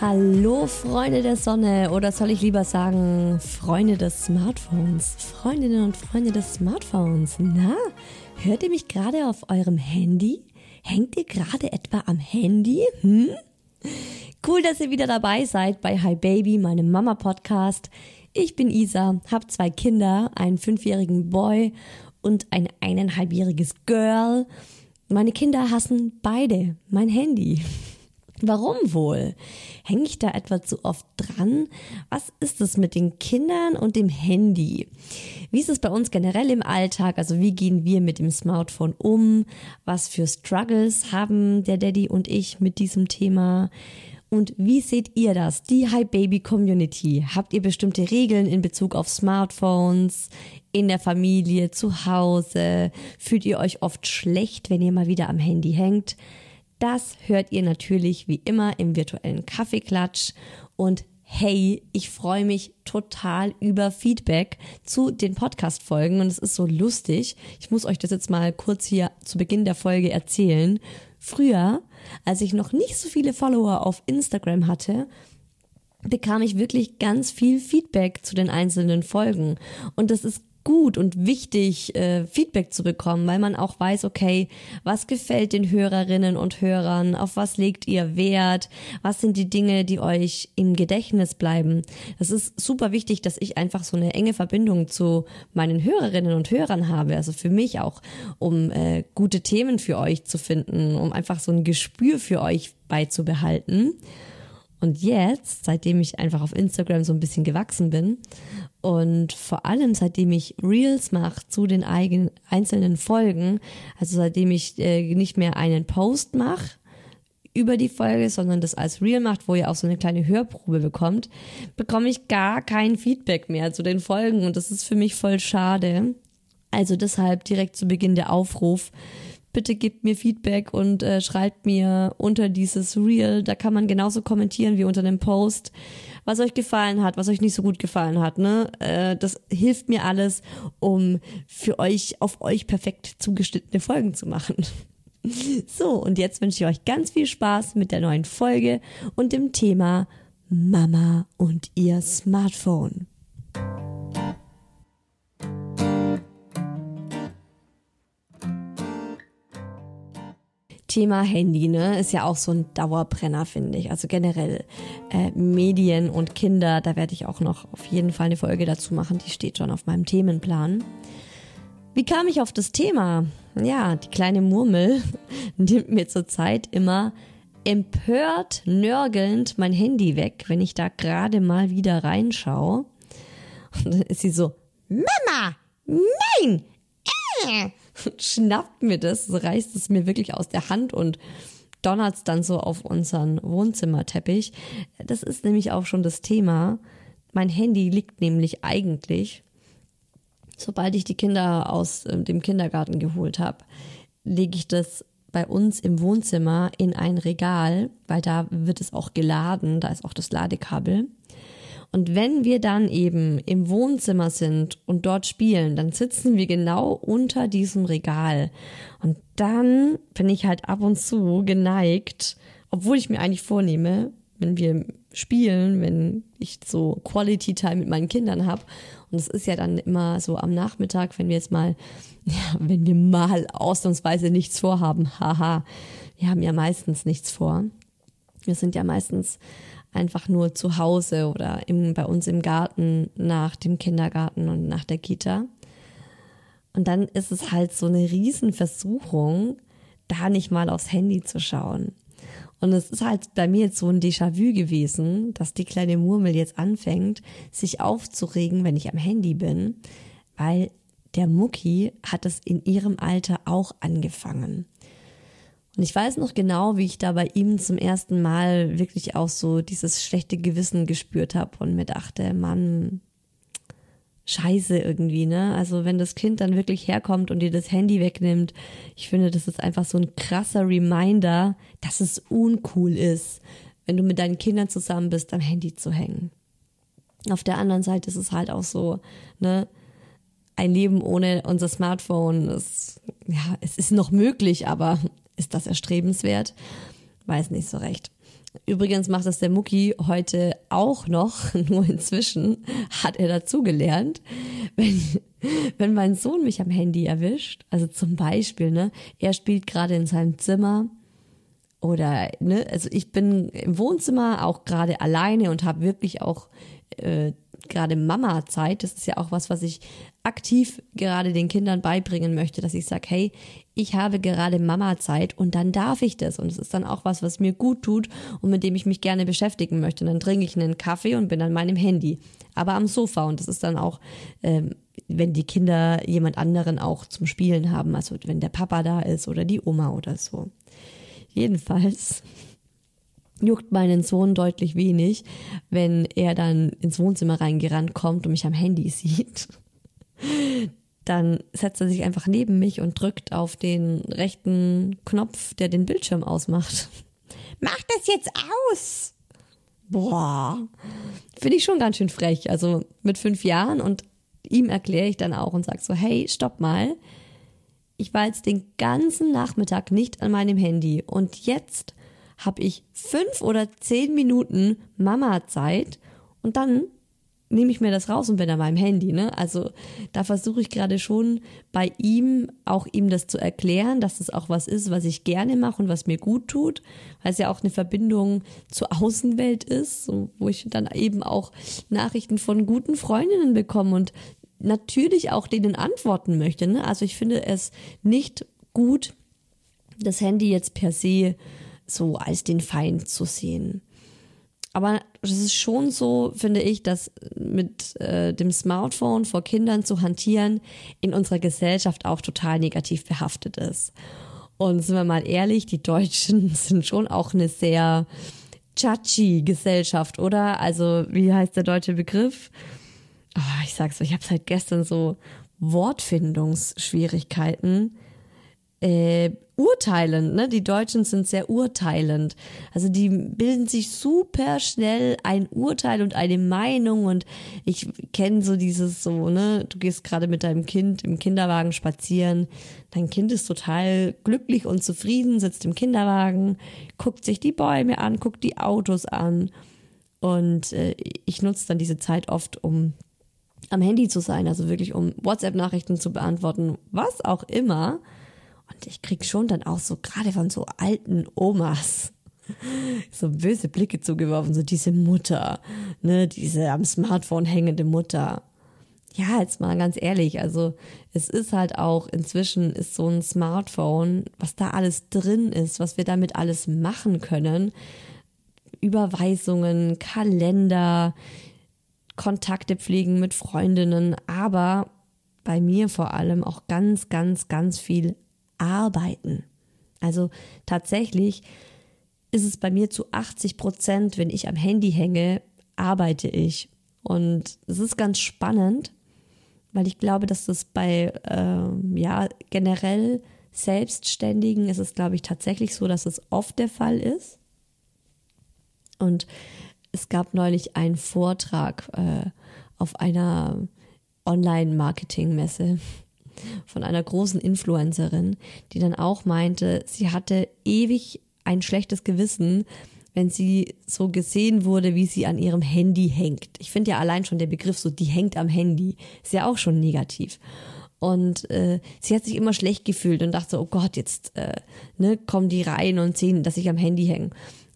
Hallo Freunde der Sonne oder soll ich lieber sagen Freunde des Smartphones? Freundinnen und Freunde des Smartphones. Na, hört ihr mich gerade auf eurem Handy? Hängt ihr gerade etwa am Handy? Hm? Cool, dass ihr wieder dabei seid bei Hi Baby, meinem Mama Podcast. Ich bin Isa, hab zwei Kinder, einen fünfjährigen Boy und ein eineinhalbjähriges Girl. Meine Kinder hassen beide mein Handy. Warum wohl? Hänge ich da etwa zu oft dran? Was ist es mit den Kindern und dem Handy? Wie ist es bei uns generell im Alltag? Also wie gehen wir mit dem Smartphone um? Was für Struggles haben der Daddy und ich mit diesem Thema? Und wie seht ihr das? Die Hi Baby Community. Habt ihr bestimmte Regeln in Bezug auf Smartphones, in der Familie, zu Hause? Fühlt ihr euch oft schlecht, wenn ihr mal wieder am Handy hängt? Das hört ihr natürlich wie immer im virtuellen Kaffeeklatsch und hey, ich freue mich total über Feedback zu den Podcast-Folgen und es ist so lustig. Ich muss euch das jetzt mal kurz hier zu Beginn der Folge erzählen. Früher, als ich noch nicht so viele Follower auf Instagram hatte, bekam ich wirklich ganz viel Feedback zu den einzelnen Folgen. Und das ist gut und wichtig, äh, Feedback zu bekommen, weil man auch weiß, okay, was gefällt den Hörerinnen und Hörern, auf was legt ihr Wert, was sind die Dinge, die euch im Gedächtnis bleiben. Das ist super wichtig, dass ich einfach so eine enge Verbindung zu meinen Hörerinnen und Hörern habe, also für mich auch, um äh, gute Themen für euch zu finden, um einfach so ein Gespür für euch beizubehalten. Und jetzt, seitdem ich einfach auf Instagram so ein bisschen gewachsen bin und vor allem seitdem ich Reels mache zu den eigenen einzelnen Folgen, also seitdem ich äh, nicht mehr einen Post mache über die Folge, sondern das als Reel macht, wo ihr auch so eine kleine Hörprobe bekommt, bekomme ich gar kein Feedback mehr zu den Folgen und das ist für mich voll schade. Also deshalb direkt zu Beginn der Aufruf bitte gebt mir Feedback und äh, schreibt mir unter dieses Reel. Da kann man genauso kommentieren wie unter dem Post, was euch gefallen hat, was euch nicht so gut gefallen hat. Ne? Äh, das hilft mir alles, um für euch auf euch perfekt zugeschnittene Folgen zu machen. So, und jetzt wünsche ich euch ganz viel Spaß mit der neuen Folge und dem Thema Mama und ihr Smartphone. Thema Handy, ne, ist ja auch so ein Dauerbrenner, finde ich. Also generell äh, Medien und Kinder, da werde ich auch noch auf jeden Fall eine Folge dazu machen. Die steht schon auf meinem Themenplan. Wie kam ich auf das Thema? Ja, die kleine Murmel nimmt mir zurzeit immer empört nörgelnd mein Handy weg, wenn ich da gerade mal wieder reinschaue. Und dann ist sie so, Mama, nein, äh, schnappt mir das, reißt es mir wirklich aus der Hand und donnert es dann so auf unseren Wohnzimmerteppich. Das ist nämlich auch schon das Thema. Mein Handy liegt nämlich eigentlich, sobald ich die Kinder aus äh, dem Kindergarten geholt habe, lege ich das bei uns im Wohnzimmer in ein Regal, weil da wird es auch geladen, da ist auch das Ladekabel. Und wenn wir dann eben im Wohnzimmer sind und dort spielen, dann sitzen wir genau unter diesem Regal. Und dann bin ich halt ab und zu geneigt, obwohl ich mir eigentlich vornehme, wenn wir spielen, wenn ich so Quality Time mit meinen Kindern habe. Und es ist ja dann immer so am Nachmittag, wenn wir jetzt mal, ja, wenn wir mal ausnahmsweise nichts vorhaben, haha, wir haben ja meistens nichts vor. Wir sind ja meistens einfach nur zu Hause oder im, bei uns im Garten nach dem Kindergarten und nach der Kita. Und dann ist es halt so eine Riesenversuchung, da nicht mal aufs Handy zu schauen. Und es ist halt bei mir jetzt so ein Déjà-vu gewesen, dass die kleine Murmel jetzt anfängt, sich aufzuregen, wenn ich am Handy bin, weil der Mucki hat es in ihrem Alter auch angefangen. Und ich weiß noch genau, wie ich da bei ihm zum ersten Mal wirklich auch so dieses schlechte Gewissen gespürt habe und mir dachte, Mann, scheiße irgendwie, ne? Also wenn das Kind dann wirklich herkommt und dir das Handy wegnimmt, ich finde, das ist einfach so ein krasser Reminder, dass es uncool ist, wenn du mit deinen Kindern zusammen bist, am Handy zu hängen. Auf der anderen Seite ist es halt auch so, ne? Ein Leben ohne unser Smartphone ist, ja, es ist noch möglich, aber ist das erstrebenswert? Weiß nicht so recht. Übrigens macht das der Mucki heute auch noch, nur inzwischen hat er dazugelernt, wenn, wenn mein Sohn mich am Handy erwischt, also zum Beispiel, ne, er spielt gerade in seinem Zimmer oder, ne, also ich bin im Wohnzimmer auch gerade alleine und habe wirklich auch äh, gerade Mama-Zeit. Das ist ja auch was, was ich aktiv gerade den Kindern beibringen möchte, dass ich sage, hey, ich habe gerade Mama-Zeit und dann darf ich das. Und es ist dann auch was, was mir gut tut und mit dem ich mich gerne beschäftigen möchte. Und dann trinke ich einen Kaffee und bin an meinem Handy, aber am Sofa. Und das ist dann auch, ähm, wenn die Kinder jemand anderen auch zum Spielen haben, also wenn der Papa da ist oder die Oma oder so. Jedenfalls juckt meinen Sohn deutlich wenig, wenn er dann ins Wohnzimmer reingerannt kommt und mich am Handy sieht. Dann setzt er sich einfach neben mich und drückt auf den rechten Knopf, der den Bildschirm ausmacht. Mach das jetzt aus! Boah, finde ich schon ganz schön frech. Also mit fünf Jahren und ihm erkläre ich dann auch und sage so, hey, stopp mal. Ich war jetzt den ganzen Nachmittag nicht an meinem Handy und jetzt habe ich fünf oder zehn Minuten Mama-Zeit und dann nehme ich mir das raus und bin an meinem Handy. Ne? Also da versuche ich gerade schon bei ihm auch ihm das zu erklären, dass das auch was ist, was ich gerne mache und was mir gut tut, weil es ja auch eine Verbindung zur Außenwelt ist, wo ich dann eben auch Nachrichten von guten Freundinnen bekomme und natürlich auch denen antworten möchte. Ne? Also ich finde es nicht gut, das Handy jetzt per se so als den Feind zu sehen. Aber es ist schon so, finde ich, dass mit äh, dem Smartphone vor Kindern zu hantieren in unserer Gesellschaft auch total negativ behaftet ist. Und sind wir mal ehrlich, die Deutschen sind schon auch eine sehr chachi Gesellschaft, oder? Also, wie heißt der deutsche Begriff? Oh, ich sag's euch, ich habe seit gestern so Wortfindungsschwierigkeiten. Äh, urteilend, ne? Die Deutschen sind sehr urteilend. Also die bilden sich super schnell ein Urteil und eine Meinung und ich kenne so dieses so, ne? Du gehst gerade mit deinem Kind im Kinderwagen spazieren. Dein Kind ist total glücklich und zufrieden, sitzt im Kinderwagen, guckt sich die Bäume an, guckt die Autos an. Und äh, ich nutze dann diese Zeit oft, um am Handy zu sein, also wirklich um WhatsApp-Nachrichten zu beantworten, was auch immer. Und ich krieg schon dann auch so, gerade von so alten Omas, so böse Blicke zugeworfen, so diese Mutter, ne, diese am Smartphone hängende Mutter. Ja, jetzt mal ganz ehrlich, also es ist halt auch inzwischen ist so ein Smartphone, was da alles drin ist, was wir damit alles machen können. Überweisungen, Kalender, Kontakte pflegen mit Freundinnen, aber bei mir vor allem auch ganz, ganz, ganz viel arbeiten. Also tatsächlich ist es bei mir zu 80 Prozent, wenn ich am Handy hänge, arbeite ich. Und es ist ganz spannend, weil ich glaube, dass das bei, äh, ja, generell Selbstständigen ist es, glaube ich, tatsächlich so, dass es oft der Fall ist. Und es gab neulich einen Vortrag äh, auf einer Online-Marketing-Messe von einer großen Influencerin, die dann auch meinte, sie hatte ewig ein schlechtes Gewissen, wenn sie so gesehen wurde, wie sie an ihrem Handy hängt. Ich finde ja allein schon der Begriff so, die hängt am Handy, ist ja auch schon negativ. Und äh, sie hat sich immer schlecht gefühlt und dachte, oh Gott, jetzt äh, ne, kommen die rein und sehen, dass ich am Handy hänge.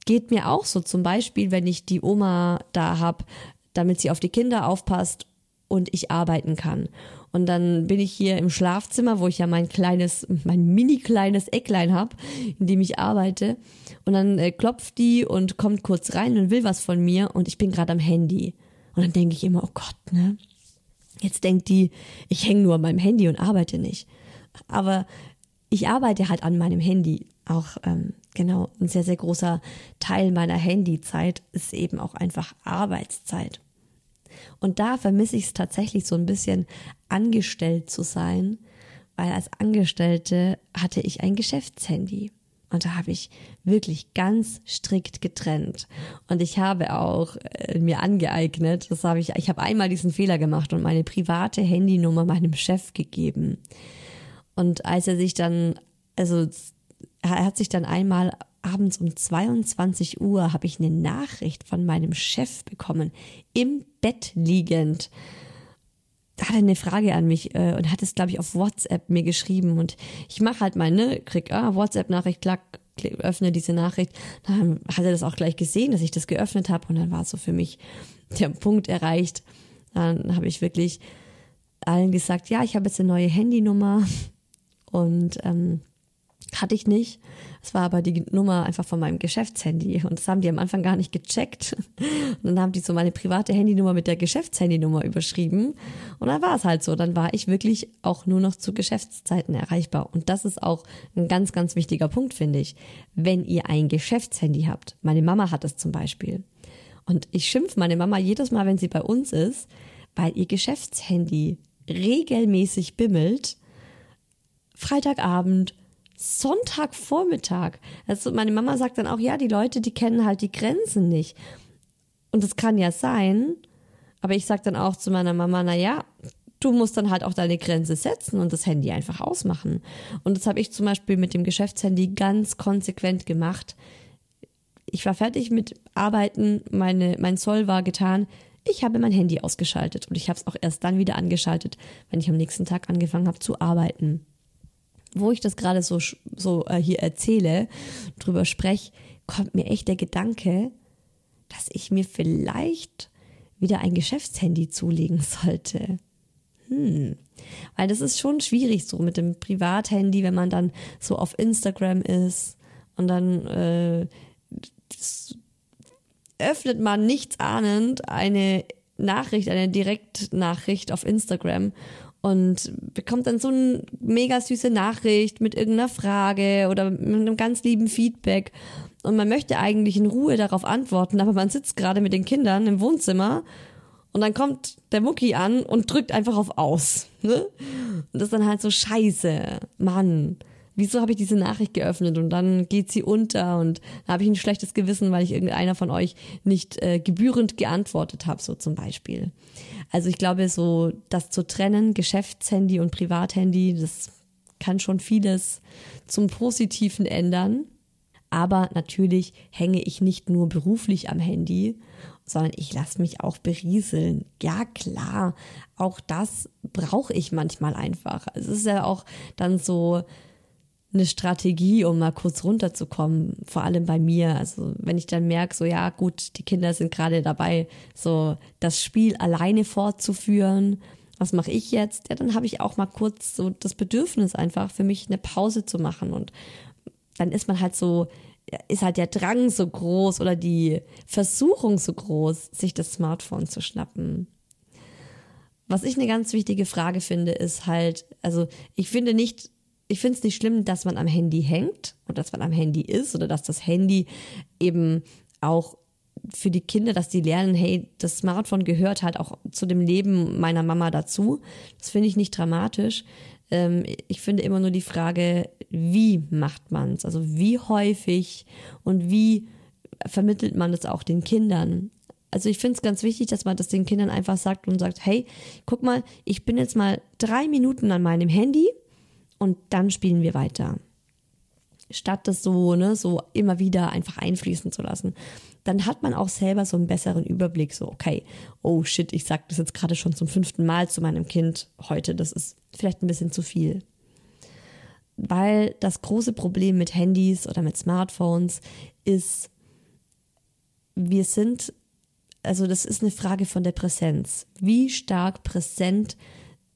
Geht mir auch so, zum Beispiel, wenn ich die Oma da hab, damit sie auf die Kinder aufpasst und ich arbeiten kann. Und dann bin ich hier im Schlafzimmer, wo ich ja mein kleines, mein mini kleines Ecklein hab, in dem ich arbeite. Und dann äh, klopft die und kommt kurz rein und will was von mir und ich bin gerade am Handy. Und dann denke ich immer, oh Gott, ne? Jetzt denkt die, ich hänge nur an meinem Handy und arbeite nicht. Aber ich arbeite halt an meinem Handy. Auch ähm, genau ein sehr, sehr großer Teil meiner Handyzeit ist eben auch einfach Arbeitszeit. Und da vermisse ich es tatsächlich so ein bisschen, angestellt zu sein, weil als Angestellte hatte ich ein Geschäftshandy. Und da habe ich wirklich ganz strikt getrennt. Und ich habe auch äh, mir angeeignet, das habe ich, ich habe einmal diesen Fehler gemacht und meine private Handynummer meinem Chef gegeben. Und als er sich dann, also er hat sich dann einmal abends um 22 Uhr habe ich eine Nachricht von meinem Chef bekommen, im Bett liegend. Da hat er eine Frage an mich äh, und hat es, glaube ich, auf WhatsApp mir geschrieben. Und ich mache halt mal, ne, krieg, ah, WhatsApp-Nachricht, klack, öffne diese Nachricht. Dann hat er das auch gleich gesehen, dass ich das geöffnet habe. Und dann war so für mich der Punkt erreicht. Dann habe ich wirklich allen gesagt, ja, ich habe jetzt eine neue Handynummer. Und ähm, hatte ich nicht. Es war aber die Nummer einfach von meinem Geschäftshandy und das haben die am Anfang gar nicht gecheckt. Und dann haben die so meine private Handynummer mit der Geschäftshandynummer überschrieben und dann war es halt so. Dann war ich wirklich auch nur noch zu Geschäftszeiten erreichbar und das ist auch ein ganz, ganz wichtiger Punkt, finde ich. Wenn ihr ein Geschäftshandy habt, meine Mama hat es zum Beispiel und ich schimpf meine Mama jedes Mal, wenn sie bei uns ist, weil ihr Geschäftshandy regelmäßig bimmelt. Freitagabend, Sonntagvormittag. Also meine Mama sagt dann auch, ja, die Leute, die kennen halt die Grenzen nicht. Und das kann ja sein, aber ich sag dann auch zu meiner Mama, na ja, du musst dann halt auch deine Grenze setzen und das Handy einfach ausmachen. Und das habe ich zum Beispiel mit dem Geschäftshandy ganz konsequent gemacht. Ich war fertig mit Arbeiten, meine, mein Zoll war getan. Ich habe mein Handy ausgeschaltet und ich habe es auch erst dann wieder angeschaltet, wenn ich am nächsten Tag angefangen habe zu arbeiten wo ich das gerade so, so äh, hier erzähle, drüber spreche, kommt mir echt der Gedanke, dass ich mir vielleicht wieder ein Geschäftshandy zulegen sollte. Hm. Weil das ist schon schwierig so mit dem Privathandy, wenn man dann so auf Instagram ist und dann äh, öffnet man nichts ahnend eine Nachricht, eine Direktnachricht auf Instagram und bekommt dann so eine mega süße Nachricht mit irgendeiner Frage oder mit einem ganz lieben Feedback. Und man möchte eigentlich in Ruhe darauf antworten, aber man sitzt gerade mit den Kindern im Wohnzimmer und dann kommt der Mucki an und drückt einfach auf Aus. Ne? Und das ist dann halt so scheiße, Mann wieso habe ich diese Nachricht geöffnet und dann geht sie unter und habe ich ein schlechtes Gewissen, weil ich irgendeiner von euch nicht äh, gebührend geantwortet habe, so zum Beispiel. Also ich glaube, so das zu trennen, Geschäftshandy und Privathandy, das kann schon vieles zum Positiven ändern. Aber natürlich hänge ich nicht nur beruflich am Handy, sondern ich lasse mich auch berieseln. Ja, klar, auch das brauche ich manchmal einfach. Es ist ja auch dann so, eine Strategie, um mal kurz runterzukommen, vor allem bei mir. Also wenn ich dann merke, so ja gut, die Kinder sind gerade dabei, so das Spiel alleine fortzuführen. Was mache ich jetzt? Ja, dann habe ich auch mal kurz so das Bedürfnis einfach für mich eine Pause zu machen und dann ist man halt so, ist halt der Drang so groß oder die Versuchung so groß, sich das Smartphone zu schnappen. Was ich eine ganz wichtige Frage finde, ist halt, also ich finde nicht, ich finde es nicht schlimm, dass man am Handy hängt oder dass man am Handy ist oder dass das Handy eben auch für die Kinder, dass die lernen, hey, das Smartphone gehört halt auch zu dem Leben meiner Mama dazu. Das finde ich nicht dramatisch. Ähm, ich finde immer nur die Frage, wie macht man es? Also wie häufig und wie vermittelt man es auch den Kindern? Also ich finde es ganz wichtig, dass man das den Kindern einfach sagt und sagt, hey, guck mal, ich bin jetzt mal drei Minuten an meinem Handy und dann spielen wir weiter. Statt das so, ne, so immer wieder einfach einfließen zu lassen. Dann hat man auch selber so einen besseren Überblick, so, okay, oh shit, ich sag das jetzt gerade schon zum fünften Mal zu meinem Kind heute, das ist vielleicht ein bisschen zu viel. Weil das große Problem mit Handys oder mit Smartphones ist, wir sind also das ist eine Frage von der Präsenz. Wie stark präsent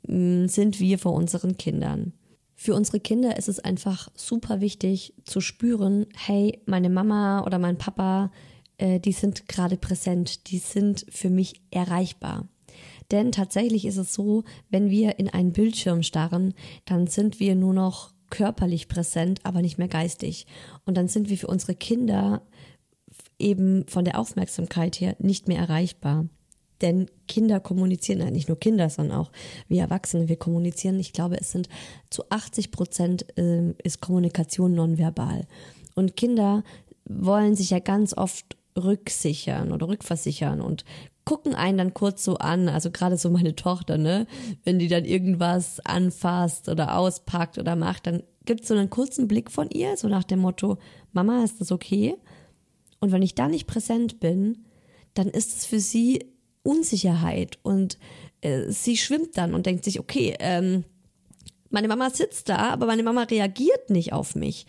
mm, sind wir vor unseren Kindern? Für unsere Kinder ist es einfach super wichtig zu spüren, hey, meine Mama oder mein Papa, äh, die sind gerade präsent, die sind für mich erreichbar. Denn tatsächlich ist es so, wenn wir in einen Bildschirm starren, dann sind wir nur noch körperlich präsent, aber nicht mehr geistig. Und dann sind wir für unsere Kinder eben von der Aufmerksamkeit her nicht mehr erreichbar. Denn Kinder kommunizieren, nein, nicht nur Kinder, sondern auch wir Erwachsene, wir kommunizieren. Ich glaube, es sind zu 80 Prozent äh, ist Kommunikation nonverbal. Und Kinder wollen sich ja ganz oft rücksichern oder rückversichern und gucken einen dann kurz so an, also gerade so meine Tochter, ne, wenn die dann irgendwas anfasst oder auspackt oder macht, dann gibt es so einen kurzen Blick von ihr, so nach dem Motto, Mama, ist das okay? Und wenn ich da nicht präsent bin, dann ist es für sie Unsicherheit und äh, sie schwimmt dann und denkt sich, okay, ähm, meine Mama sitzt da, aber meine Mama reagiert nicht auf mich.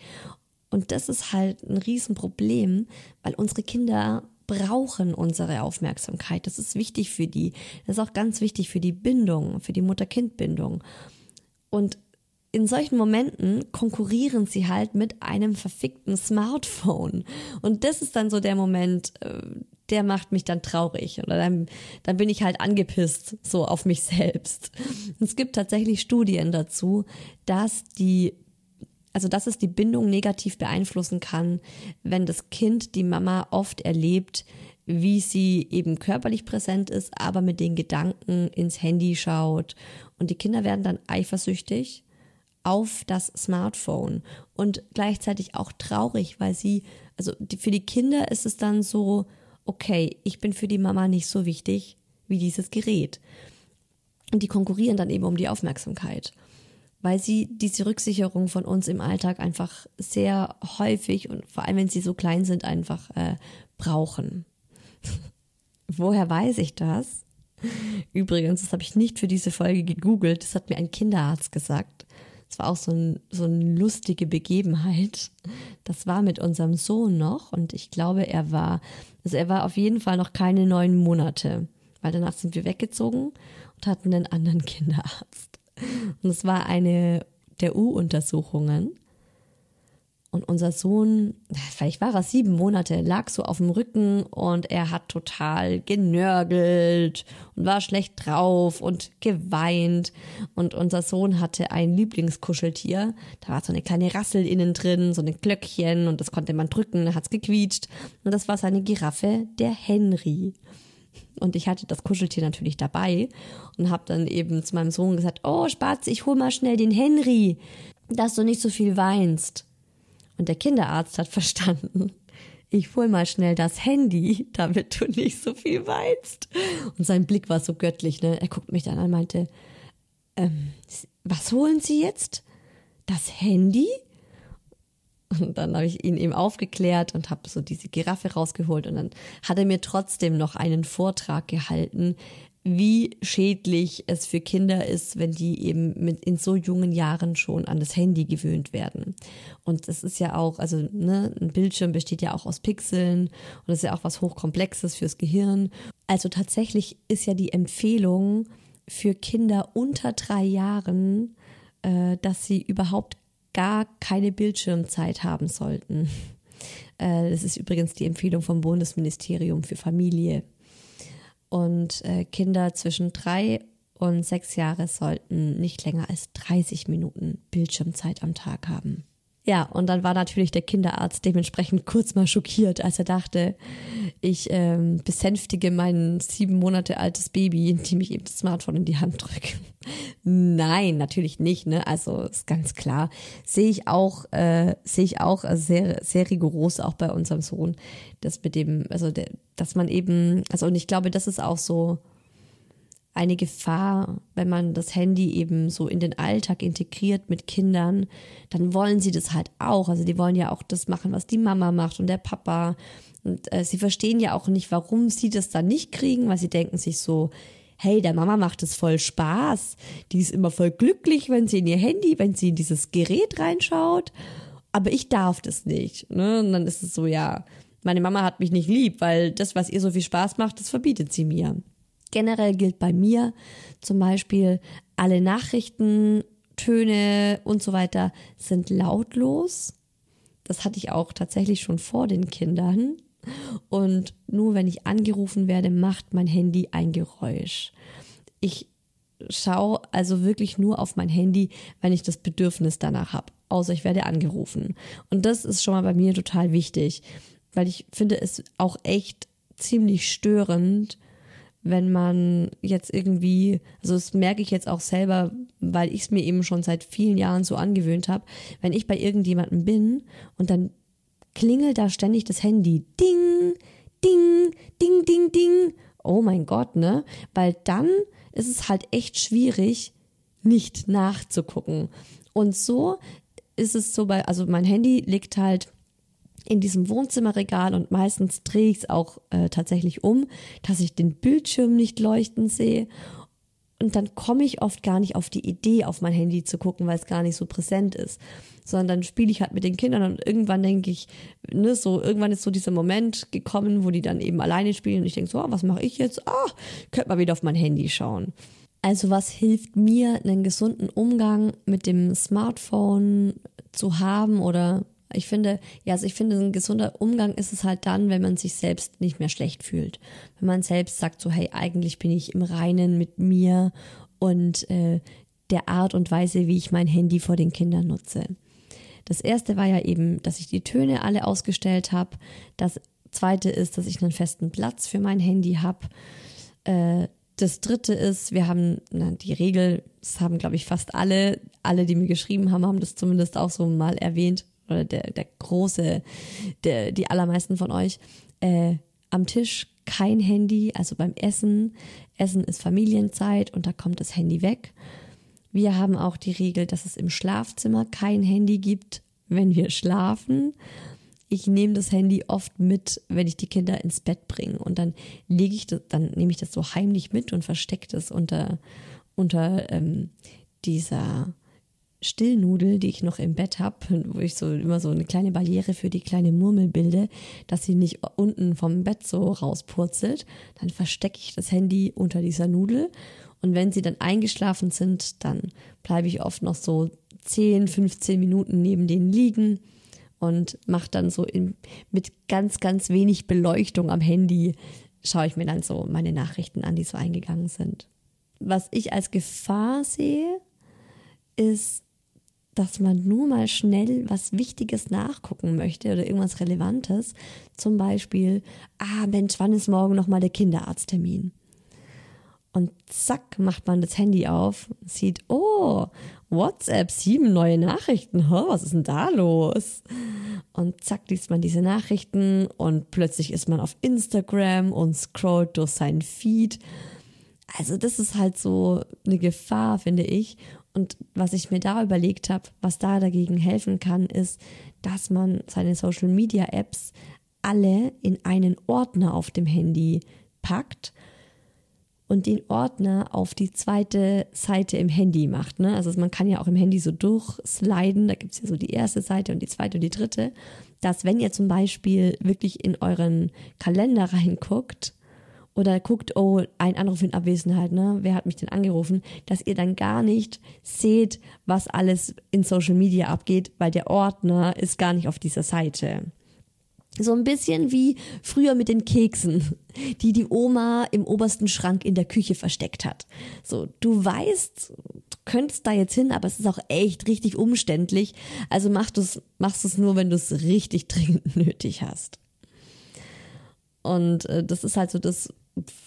Und das ist halt ein Riesenproblem, weil unsere Kinder brauchen unsere Aufmerksamkeit. Das ist wichtig für die. Das ist auch ganz wichtig für die Bindung, für die Mutter-Kind-Bindung. Und in solchen Momenten konkurrieren sie halt mit einem verfickten Smartphone. Und das ist dann so der Moment, äh, der macht mich dann traurig. Oder dann, dann bin ich halt angepisst, so auf mich selbst. Es gibt tatsächlich Studien dazu, dass die also dass es die Bindung negativ beeinflussen kann, wenn das Kind die Mama oft erlebt, wie sie eben körperlich präsent ist, aber mit den Gedanken ins Handy schaut. Und die Kinder werden dann eifersüchtig auf das Smartphone und gleichzeitig auch traurig, weil sie, also für die Kinder ist es dann so, okay, ich bin für die Mama nicht so wichtig wie dieses Gerät. Und die konkurrieren dann eben um die Aufmerksamkeit, weil sie diese Rücksicherung von uns im Alltag einfach sehr häufig und vor allem, wenn sie so klein sind, einfach äh, brauchen. Woher weiß ich das? Übrigens, das habe ich nicht für diese Folge gegoogelt, das hat mir ein Kinderarzt gesagt. Es war auch so, ein, so eine lustige Begebenheit. Das war mit unserem Sohn noch und ich glaube, er war, also er war auf jeden Fall noch keine neun Monate, weil danach sind wir weggezogen und hatten einen anderen Kinderarzt. Und es war eine der U-Untersuchungen. Und unser Sohn, vielleicht war er sieben Monate, lag so auf dem Rücken und er hat total genörgelt und war schlecht drauf und geweint. Und unser Sohn hatte ein Lieblingskuscheltier. Da war so eine kleine Rassel innen drin, so ein Glöckchen und das konnte man drücken, hat's gequietscht. Und das war seine Giraffe, der Henry. Und ich hatte das Kuscheltier natürlich dabei und habe dann eben zu meinem Sohn gesagt, oh Spatz, ich hol mal schnell den Henry, dass du nicht so viel weinst. Und der Kinderarzt hat verstanden, ich hol mal schnell das Handy, damit du nicht so viel weinst. Und sein Blick war so göttlich, ne? Er guckt mich dann an und meinte, ähm, was holen Sie jetzt? Das Handy? Und dann habe ich ihn eben aufgeklärt und habe so diese Giraffe rausgeholt und dann hat er mir trotzdem noch einen Vortrag gehalten, wie schädlich es für Kinder ist, wenn die eben mit in so jungen Jahren schon an das Handy gewöhnt werden. Und es ist ja auch, also ne, ein Bildschirm besteht ja auch aus Pixeln und das ist ja auch was hochkomplexes fürs Gehirn. Also tatsächlich ist ja die Empfehlung für Kinder unter drei Jahren, äh, dass sie überhaupt gar keine Bildschirmzeit haben sollten. Äh, das ist übrigens die Empfehlung vom Bundesministerium für Familie. Und äh, Kinder zwischen drei und sechs Jahre sollten nicht länger als 30 Minuten Bildschirmzeit am Tag haben. Ja, und dann war natürlich der Kinderarzt dementsprechend kurz mal schockiert, als er dachte, ich ähm, besänftige mein sieben Monate altes Baby, indem ich ihm das Smartphone in die Hand drücke. Nein, natürlich nicht, ne? Also ist ganz klar. Sehe ich auch, äh, sehe ich auch sehr, sehr rigoros auch bei unserem Sohn, das mit dem, also der, dass man eben, also und ich glaube, das ist auch so eine Gefahr, wenn man das Handy eben so in den Alltag integriert mit Kindern, dann wollen sie das halt auch. Also die wollen ja auch das machen, was die Mama macht und der Papa. Und äh, sie verstehen ja auch nicht, warum sie das dann nicht kriegen, weil sie denken sich so, hey, der Mama macht es voll Spaß. Die ist immer voll glücklich, wenn sie in ihr Handy, wenn sie in dieses Gerät reinschaut. Aber ich darf das nicht. Ne? Und dann ist es so, ja, meine Mama hat mich nicht lieb, weil das, was ihr so viel Spaß macht, das verbietet sie mir. Generell gilt bei mir zum Beispiel, alle Nachrichten, Töne und so weiter sind lautlos. Das hatte ich auch tatsächlich schon vor den Kindern. Und nur wenn ich angerufen werde, macht mein Handy ein Geräusch. Ich schaue also wirklich nur auf mein Handy, wenn ich das Bedürfnis danach habe. Außer ich werde angerufen. Und das ist schon mal bei mir total wichtig, weil ich finde es auch echt ziemlich störend, wenn man jetzt irgendwie, also das merke ich jetzt auch selber, weil ich es mir eben schon seit vielen Jahren so angewöhnt habe, wenn ich bei irgendjemandem bin und dann klingelt da ständig das Handy. Ding, ding, ding, ding, ding. Oh mein Gott, ne? Weil dann ist es halt echt schwierig, nicht nachzugucken. Und so ist es so bei, also mein Handy liegt halt in diesem Wohnzimmerregal und meistens drehe ich es auch äh, tatsächlich um, dass ich den Bildschirm nicht leuchten sehe. Und dann komme ich oft gar nicht auf die Idee, auf mein Handy zu gucken, weil es gar nicht so präsent ist. Sondern dann spiele ich halt mit den Kindern und irgendwann denke ich, ne, so, irgendwann ist so dieser Moment gekommen, wo die dann eben alleine spielen und ich denke so, oh, was mache ich jetzt? Ah, könnte mal wieder auf mein Handy schauen. Also was hilft mir, einen gesunden Umgang mit dem Smartphone zu haben oder ich finde, ja, also ich finde, ein gesunder Umgang ist es halt dann, wenn man sich selbst nicht mehr schlecht fühlt. Wenn man selbst sagt so, hey, eigentlich bin ich im Reinen mit mir und äh, der Art und Weise, wie ich mein Handy vor den Kindern nutze. Das erste war ja eben, dass ich die Töne alle ausgestellt habe. Das zweite ist, dass ich einen festen Platz für mein Handy habe. Äh, das dritte ist, wir haben na, die Regel, das haben glaube ich fast alle, alle, die mir geschrieben haben, haben das zumindest auch so mal erwähnt, oder der, der große, der, die allermeisten von euch, äh, am Tisch kein Handy, also beim Essen. Essen ist Familienzeit und da kommt das Handy weg. Wir haben auch die Regel, dass es im Schlafzimmer kein Handy gibt, wenn wir schlafen. Ich nehme das Handy oft mit, wenn ich die Kinder ins Bett bringe und dann lege ich das, dann nehme ich das so heimlich mit und verstecke das unter unter ähm, dieser Stillnudel, die ich noch im Bett habe, wo ich so immer so eine kleine Barriere für die kleine Murmel bilde, dass sie nicht unten vom Bett so rauspurzelt, dann verstecke ich das Handy unter dieser Nudel und wenn sie dann eingeschlafen sind, dann bleibe ich oft noch so 10, 15 Minuten neben denen liegen und mache dann so in, mit ganz, ganz wenig Beleuchtung am Handy, schaue ich mir dann so meine Nachrichten an, die so eingegangen sind. Was ich als Gefahr sehe, ist, dass man nur mal schnell was Wichtiges nachgucken möchte oder irgendwas Relevantes. Zum Beispiel, ah Mensch, wann ist morgen nochmal der Kinderarzttermin? Und zack, macht man das Handy auf, sieht, oh, WhatsApp, sieben neue Nachrichten, oh, was ist denn da los? Und zack, liest man diese Nachrichten und plötzlich ist man auf Instagram und scrollt durch seinen Feed. Also das ist halt so eine Gefahr, finde ich. Und was ich mir da überlegt habe, was da dagegen helfen kann, ist, dass man seine Social Media Apps alle in einen Ordner auf dem Handy packt und den Ordner auf die zweite Seite im Handy macht. Ne? Also man kann ja auch im Handy so durchsliden, da gibt es ja so die erste Seite und die zweite und die dritte, dass wenn ihr zum Beispiel wirklich in euren Kalender reinguckt, oder guckt, oh, ein Anruf in Abwesenheit, ne? Wer hat mich denn angerufen? Dass ihr dann gar nicht seht, was alles in Social Media abgeht, weil der Ordner ist gar nicht auf dieser Seite. So ein bisschen wie früher mit den Keksen, die die Oma im obersten Schrank in der Küche versteckt hat. So, du weißt, du könntest da jetzt hin, aber es ist auch echt richtig umständlich. Also mach du's, machst es nur, wenn du es richtig dringend nötig hast. Und äh, das ist halt so das,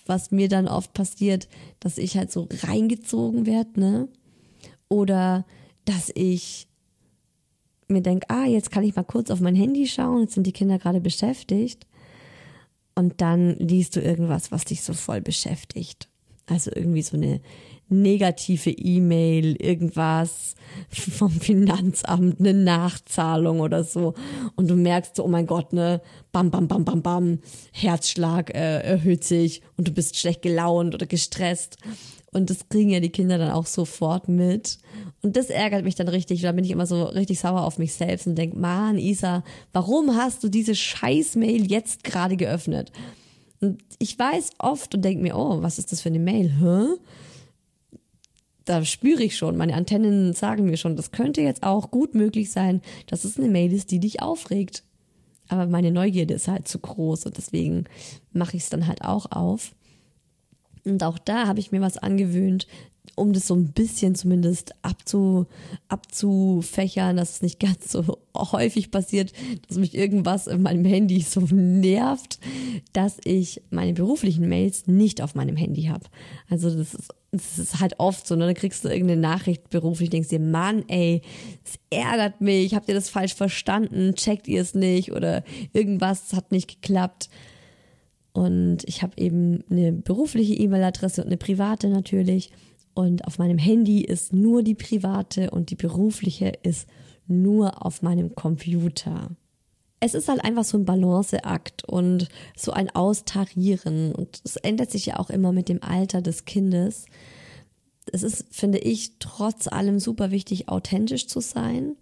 was mir dann oft passiert, dass ich halt so reingezogen werde, ne? Oder dass ich mir denke, ah, jetzt kann ich mal kurz auf mein Handy schauen, jetzt sind die Kinder gerade beschäftigt. Und dann liest du irgendwas, was dich so voll beschäftigt. Also irgendwie so eine negative E-Mail, irgendwas vom Finanzamt, eine Nachzahlung oder so. Und du merkst so, oh mein Gott, ne, bam, bam, bam, bam, bam, Herzschlag äh, erhöht sich und du bist schlecht gelaunt oder gestresst. Und das kriegen ja die Kinder dann auch sofort mit. Und das ärgert mich dann richtig. Da bin ich immer so richtig sauer auf mich selbst und denke, Mann, Isa, warum hast du diese Scheiß-Mail jetzt gerade geöffnet? Und ich weiß oft und denke mir, oh, was ist das für eine Mail? Hä? Da spüre ich schon, meine Antennen sagen mir schon, das könnte jetzt auch gut möglich sein, dass es eine Mail ist, die dich aufregt. Aber meine Neugierde ist halt zu groß und deswegen mache ich es dann halt auch auf. Und auch da habe ich mir was angewöhnt, um das so ein bisschen zumindest abzu, abzufächern, dass es nicht ganz so häufig passiert, dass mich irgendwas in meinem Handy so nervt, dass ich meine beruflichen Mails nicht auf meinem Handy habe. Also das ist, das ist halt oft so, ne? Da kriegst du irgendeine Nachricht beruflich, denkst dir, Mann, ey, es ärgert mich, habt ihr das falsch verstanden, checkt ihr es nicht oder irgendwas hat nicht geklappt. Und ich habe eben eine berufliche E-Mail-Adresse und eine private natürlich. Und auf meinem Handy ist nur die private und die berufliche ist nur auf meinem Computer. Es ist halt einfach so ein Balanceakt und so ein Austarieren. Und es ändert sich ja auch immer mit dem Alter des Kindes. Es ist, finde ich, trotz allem super wichtig, authentisch zu sein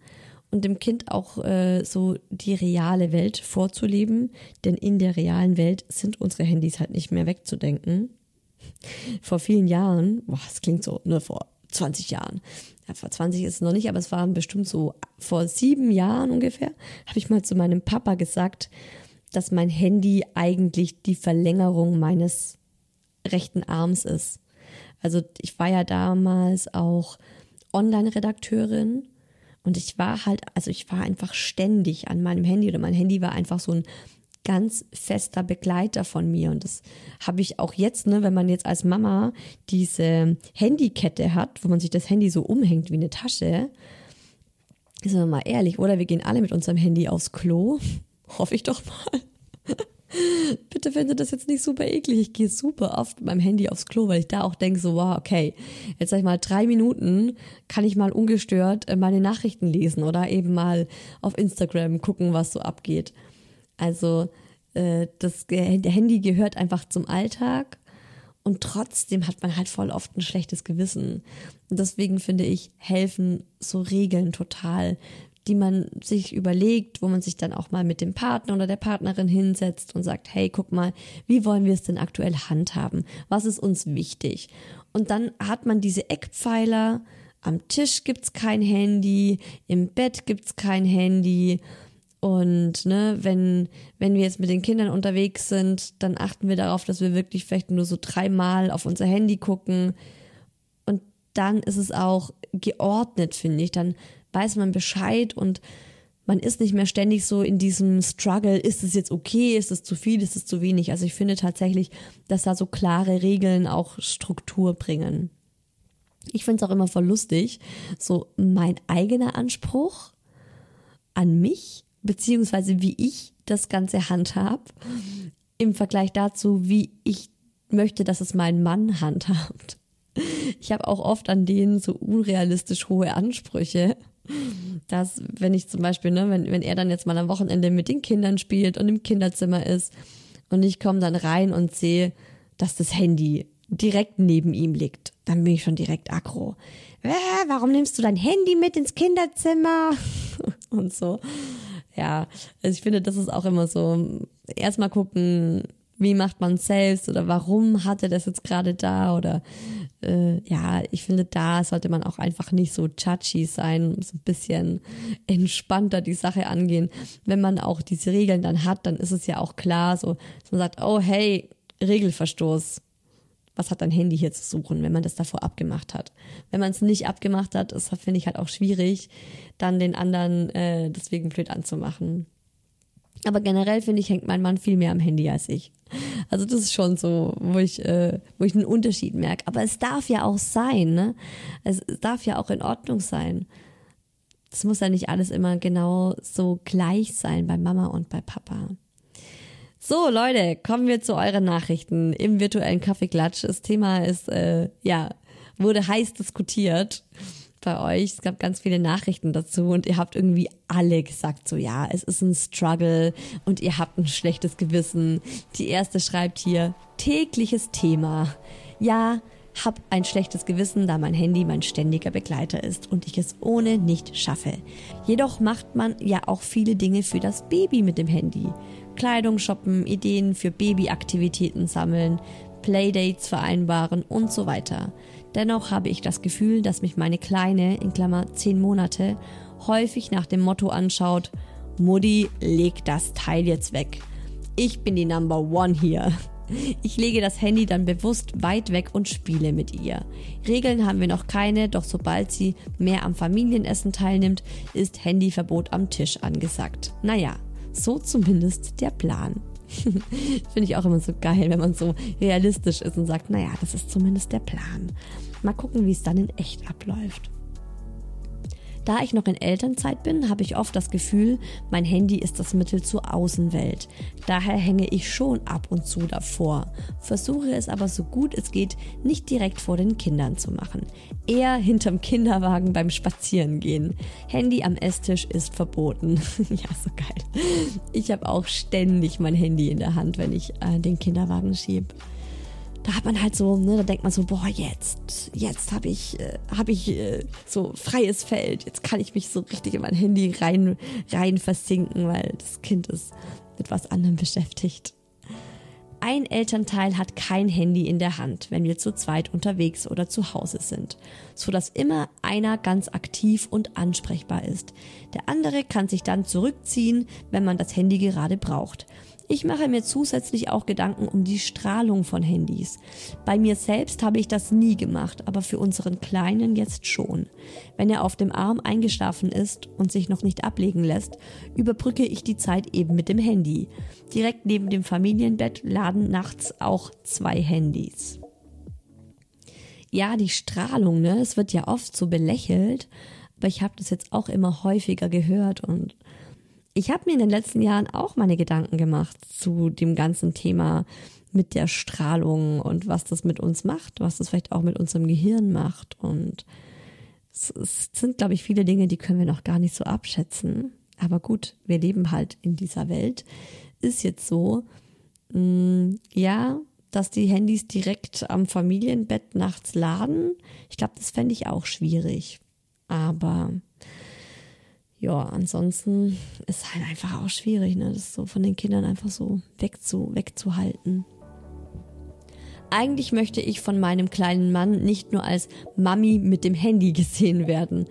und dem Kind auch äh, so die reale Welt vorzuleben, denn in der realen Welt sind unsere Handys halt nicht mehr wegzudenken. Vor vielen Jahren, boah, das klingt so, nur vor 20 Jahren. Ja, vor 20 ist es noch nicht, aber es waren bestimmt so vor sieben Jahren ungefähr, habe ich mal zu meinem Papa gesagt, dass mein Handy eigentlich die Verlängerung meines rechten Arms ist. Also ich war ja damals auch Online-Redakteurin und ich war halt, also ich war einfach ständig an meinem Handy oder mein Handy war einfach so ein ganz fester Begleiter von mir. Und das habe ich auch jetzt, ne, wenn man jetzt als Mama diese Handykette hat, wo man sich das Handy so umhängt wie eine Tasche. Sind wir mal ehrlich, oder? Wir gehen alle mit unserem Handy aufs Klo. Hoffe ich doch mal. Bitte finde das jetzt nicht super eklig. Ich gehe super oft mit meinem Handy aufs Klo, weil ich da auch denke, so, wow, okay, jetzt sag ich mal, drei Minuten kann ich mal ungestört äh, meine Nachrichten lesen oder eben mal auf Instagram gucken, was so abgeht. Also äh, das Handy gehört einfach zum Alltag und trotzdem hat man halt voll oft ein schlechtes Gewissen. Und deswegen finde ich, helfen so Regeln total, die man sich überlegt, wo man sich dann auch mal mit dem Partner oder der Partnerin hinsetzt und sagt, hey, guck mal, wie wollen wir es denn aktuell handhaben? Was ist uns wichtig? Und dann hat man diese Eckpfeiler, am Tisch gibt's kein Handy, im Bett gibt's kein Handy. Und ne, wenn, wenn wir jetzt mit den Kindern unterwegs sind, dann achten wir darauf, dass wir wirklich vielleicht nur so dreimal auf unser Handy gucken. Und dann ist es auch geordnet, finde ich. Dann weiß man Bescheid und man ist nicht mehr ständig so in diesem Struggle, ist es jetzt okay, ist es zu viel, ist es zu wenig. Also ich finde tatsächlich, dass da so klare Regeln auch Struktur bringen. Ich finde es auch immer voll lustig, so mein eigener Anspruch an mich, beziehungsweise wie ich das Ganze handhab, im Vergleich dazu, wie ich möchte, dass es mein Mann handhabt. Ich habe auch oft an denen so unrealistisch hohe Ansprüche dass wenn ich zum Beispiel, ne, wenn, wenn er dann jetzt mal am Wochenende mit den Kindern spielt und im Kinderzimmer ist und ich komme dann rein und sehe, dass das Handy direkt neben ihm liegt, dann bin ich schon direkt aggro. Äh, warum nimmst du dein Handy mit ins Kinderzimmer? Und so. Ja, also ich finde, das ist auch immer so, erstmal gucken, wie macht man selbst oder warum hat er das jetzt gerade da oder äh, ja, ich finde, da sollte man auch einfach nicht so touchy sein, so ein bisschen entspannter die Sache angehen. Wenn man auch diese Regeln dann hat, dann ist es ja auch klar, so, dass man sagt, oh hey, Regelverstoß. Was hat dein Handy hier zu suchen, wenn man das davor abgemacht hat? Wenn man es nicht abgemacht hat, ist finde ich halt auch schwierig, dann den anderen äh, deswegen blöd anzumachen. Aber generell finde ich, hängt mein Mann viel mehr am Handy als ich. Also das ist schon so, wo ich, äh, wo ich einen Unterschied merke. Aber es darf ja auch sein, ne? Es darf ja auch in Ordnung sein. Es muss ja nicht alles immer genau so gleich sein bei Mama und bei Papa. So, Leute, kommen wir zu euren Nachrichten im virtuellen Kaffeeklatsch. Das Thema ist, äh, ja, wurde heiß diskutiert bei euch. Es gab ganz viele Nachrichten dazu und ihr habt irgendwie alle gesagt, so ja, es ist ein Struggle und ihr habt ein schlechtes Gewissen. Die erste schreibt hier, tägliches Thema. Ja, hab ein schlechtes Gewissen, da mein Handy mein ständiger Begleiter ist und ich es ohne nicht schaffe. Jedoch macht man ja auch viele Dinge für das Baby mit dem Handy. Kleidung shoppen, Ideen für Babyaktivitäten sammeln, Playdates vereinbaren und so weiter. Dennoch habe ich das Gefühl, dass mich meine Kleine, in Klammer 10 Monate, häufig nach dem Motto anschaut, Mutti, leg das Teil jetzt weg. Ich bin die Number One hier. Ich lege das Handy dann bewusst weit weg und spiele mit ihr. Regeln haben wir noch keine, doch sobald sie mehr am Familienessen teilnimmt, ist Handyverbot am Tisch angesagt. Naja, so zumindest der Plan. Finde ich auch immer so geil, wenn man so realistisch ist und sagt, naja, das ist zumindest der Plan. Mal gucken, wie es dann in echt abläuft. Da ich noch in Elternzeit bin, habe ich oft das Gefühl, mein Handy ist das Mittel zur Außenwelt. Daher hänge ich schon ab und zu davor, versuche es aber so gut es geht nicht direkt vor den Kindern zu machen. Eher hinterm Kinderwagen beim Spazierengehen. Handy am Esstisch ist verboten. ja, so geil. Ich habe auch ständig mein Handy in der Hand, wenn ich äh, den Kinderwagen schiebe da hat man halt so, ne, da denkt man so, boah, jetzt, jetzt habe ich, äh, habe ich äh, so freies Feld, jetzt kann ich mich so richtig in mein Handy rein, rein versinken, weil das Kind ist mit was anderem beschäftigt. Ein Elternteil hat kein Handy in der Hand, wenn wir zu zweit unterwegs oder zu Hause sind, so dass immer einer ganz aktiv und ansprechbar ist. Der andere kann sich dann zurückziehen, wenn man das Handy gerade braucht. Ich mache mir zusätzlich auch Gedanken um die Strahlung von Handys. Bei mir selbst habe ich das nie gemacht, aber für unseren Kleinen jetzt schon. Wenn er auf dem Arm eingeschlafen ist und sich noch nicht ablegen lässt, überbrücke ich die Zeit eben mit dem Handy. Direkt neben dem Familienbett laden nachts auch zwei Handys. Ja, die Strahlung, ne? Es wird ja oft so belächelt, aber ich habe das jetzt auch immer häufiger gehört und ich habe mir in den letzten Jahren auch meine Gedanken gemacht zu dem ganzen Thema mit der Strahlung und was das mit uns macht, was das vielleicht auch mit unserem Gehirn macht. Und es, es sind, glaube ich, viele Dinge, die können wir noch gar nicht so abschätzen. Aber gut, wir leben halt in dieser Welt. Ist jetzt so, mh, mm, ja, dass die Handys direkt am Familienbett nachts laden. Ich glaube, das fände ich auch schwierig. Aber ja, ansonsten ist halt einfach auch schwierig, ne, das so von den Kindern einfach so wegzu, wegzuhalten. Eigentlich möchte ich von meinem kleinen Mann nicht nur als Mami mit dem Handy gesehen werden.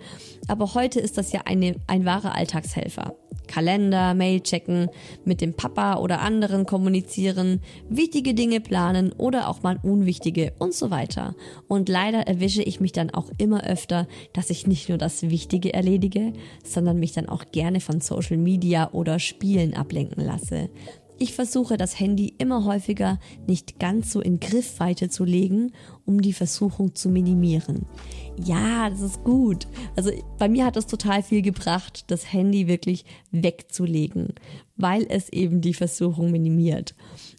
Aber heute ist das ja eine, ein wahrer Alltagshelfer. Kalender, Mail checken, mit dem Papa oder anderen kommunizieren, wichtige Dinge planen oder auch mal unwichtige und so weiter. Und leider erwische ich mich dann auch immer öfter, dass ich nicht nur das Wichtige erledige, sondern mich dann auch gerne von Social Media oder Spielen ablenken lasse. Ich versuche das Handy immer häufiger nicht ganz so in Griffweite zu legen, um die Versuchung zu minimieren. Ja, das ist gut. Also bei mir hat es total viel gebracht, das Handy wirklich wegzulegen, weil es eben die Versuchung minimiert.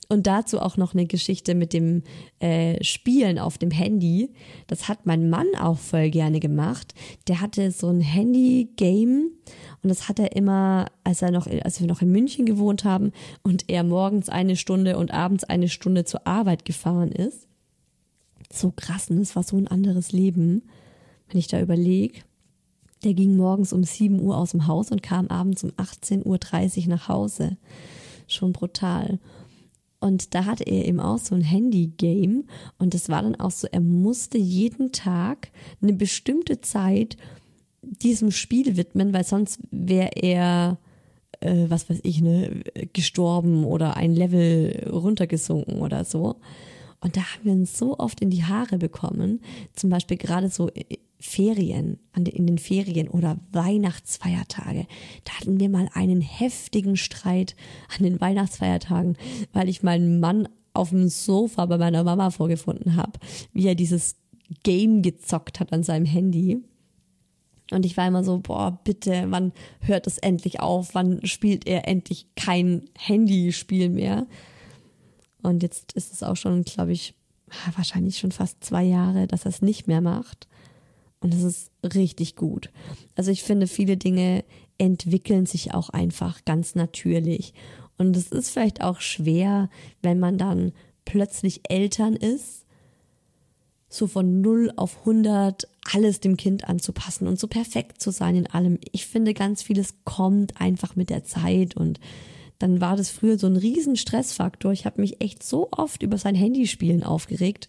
Und dazu auch noch eine Geschichte mit dem äh, Spielen auf dem Handy. Das hat mein Mann auch voll gerne gemacht. Der hatte so ein Handy-Game und das hat er immer, als er noch, als wir noch in München gewohnt haben und er morgens eine Stunde und abends eine Stunde zur Arbeit gefahren ist so krass und es war so ein anderes Leben, wenn ich da überlege. Der ging morgens um 7 Uhr aus dem Haus und kam abends um 18.30 Uhr nach Hause. Schon brutal. Und da hatte er eben auch so ein Handy-Game. Und das war dann auch so, er musste jeden Tag eine bestimmte Zeit diesem Spiel widmen, weil sonst wäre er, äh, was weiß ich, ne, gestorben oder ein Level runtergesunken oder so. Und da haben wir uns so oft in die Haare bekommen. Zum Beispiel gerade so äh, Ferien, in den Ferien oder Weihnachtsfeiertage. Da hatten wir mal einen heftigen Streit an den Weihnachtsfeiertagen, weil ich meinen Mann auf dem Sofa bei meiner Mama vorgefunden habe, wie er dieses Game gezockt hat an seinem Handy. Und ich war immer so, boah, bitte, wann hört es endlich auf? Wann spielt er endlich kein Handyspiel mehr? Und jetzt ist es auch schon, glaube ich, wahrscheinlich schon fast zwei Jahre, dass er es nicht mehr macht. Und es ist richtig gut. Also ich finde, viele Dinge entwickeln sich auch einfach ganz natürlich. Und es ist vielleicht auch schwer, wenn man dann plötzlich Eltern ist, so von 0 auf 100 alles dem Kind anzupassen und so perfekt zu sein in allem. Ich finde, ganz vieles kommt einfach mit der Zeit und dann war das früher so ein riesen Stressfaktor. Ich habe mich echt so oft über sein Handyspielen aufgeregt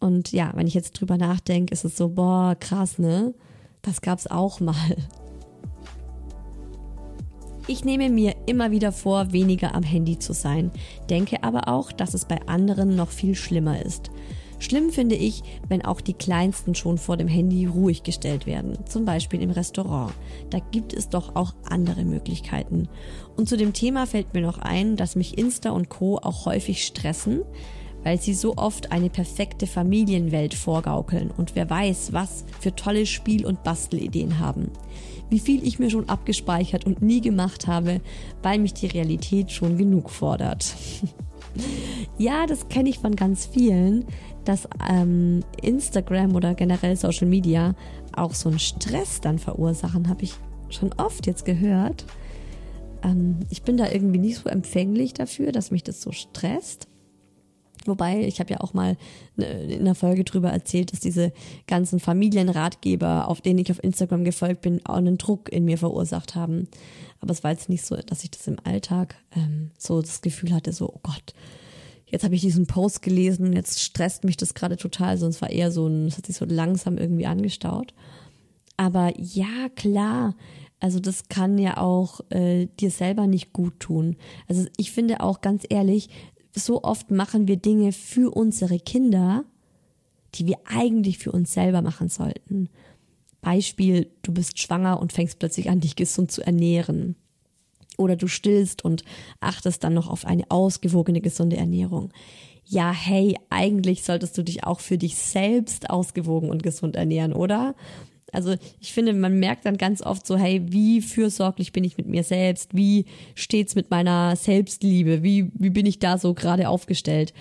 und ja, wenn ich jetzt drüber nachdenke, ist es so, boah, krass, ne? Das gab's auch mal. Ich nehme mir immer wieder vor, weniger am Handy zu sein, denke aber auch, dass es bei anderen noch viel schlimmer ist. Schlimm finde ich, wenn auch die Kleinsten schon vor dem Handy ruhig gestellt werden, zum Beispiel im Restaurant. Da gibt es doch auch andere Möglichkeiten. Und zu dem Thema fällt mir noch ein, dass mich Insta und Co auch häufig stressen, weil sie so oft eine perfekte Familienwelt vorgaukeln und wer weiß, was für tolle Spiel- und Bastelideen haben. Wie viel ich mir schon abgespeichert und nie gemacht habe, weil mich die Realität schon genug fordert. ja, das kenne ich von ganz vielen, dass ähm, Instagram oder generell Social Media auch so einen Stress dann verursachen, habe ich schon oft jetzt gehört. Ähm, ich bin da irgendwie nicht so empfänglich dafür, dass mich das so stresst. Wobei, ich habe ja auch mal ne, in einer Folge drüber erzählt, dass diese ganzen Familienratgeber, auf denen ich auf Instagram gefolgt bin, auch einen Druck in mir verursacht haben. Aber es war jetzt nicht so, dass ich das im Alltag ähm, so das Gefühl hatte, so, oh Gott, jetzt habe ich diesen Post gelesen, jetzt stresst mich das gerade total, sonst war eher so ein, es hat sich so langsam irgendwie angestaut. Aber ja, klar, also das kann ja auch äh, dir selber nicht gut tun. Also ich finde auch ganz ehrlich, so oft machen wir Dinge für unsere Kinder, die wir eigentlich für uns selber machen sollten. Beispiel, du bist schwanger und fängst plötzlich an, dich gesund zu ernähren. Oder du stillst und achtest dann noch auf eine ausgewogene, gesunde Ernährung. Ja, hey, eigentlich solltest du dich auch für dich selbst ausgewogen und gesund ernähren, oder? Also ich finde, man merkt dann ganz oft so, hey, wie fürsorglich bin ich mit mir selbst? Wie steht's mit meiner Selbstliebe? Wie, wie bin ich da so gerade aufgestellt?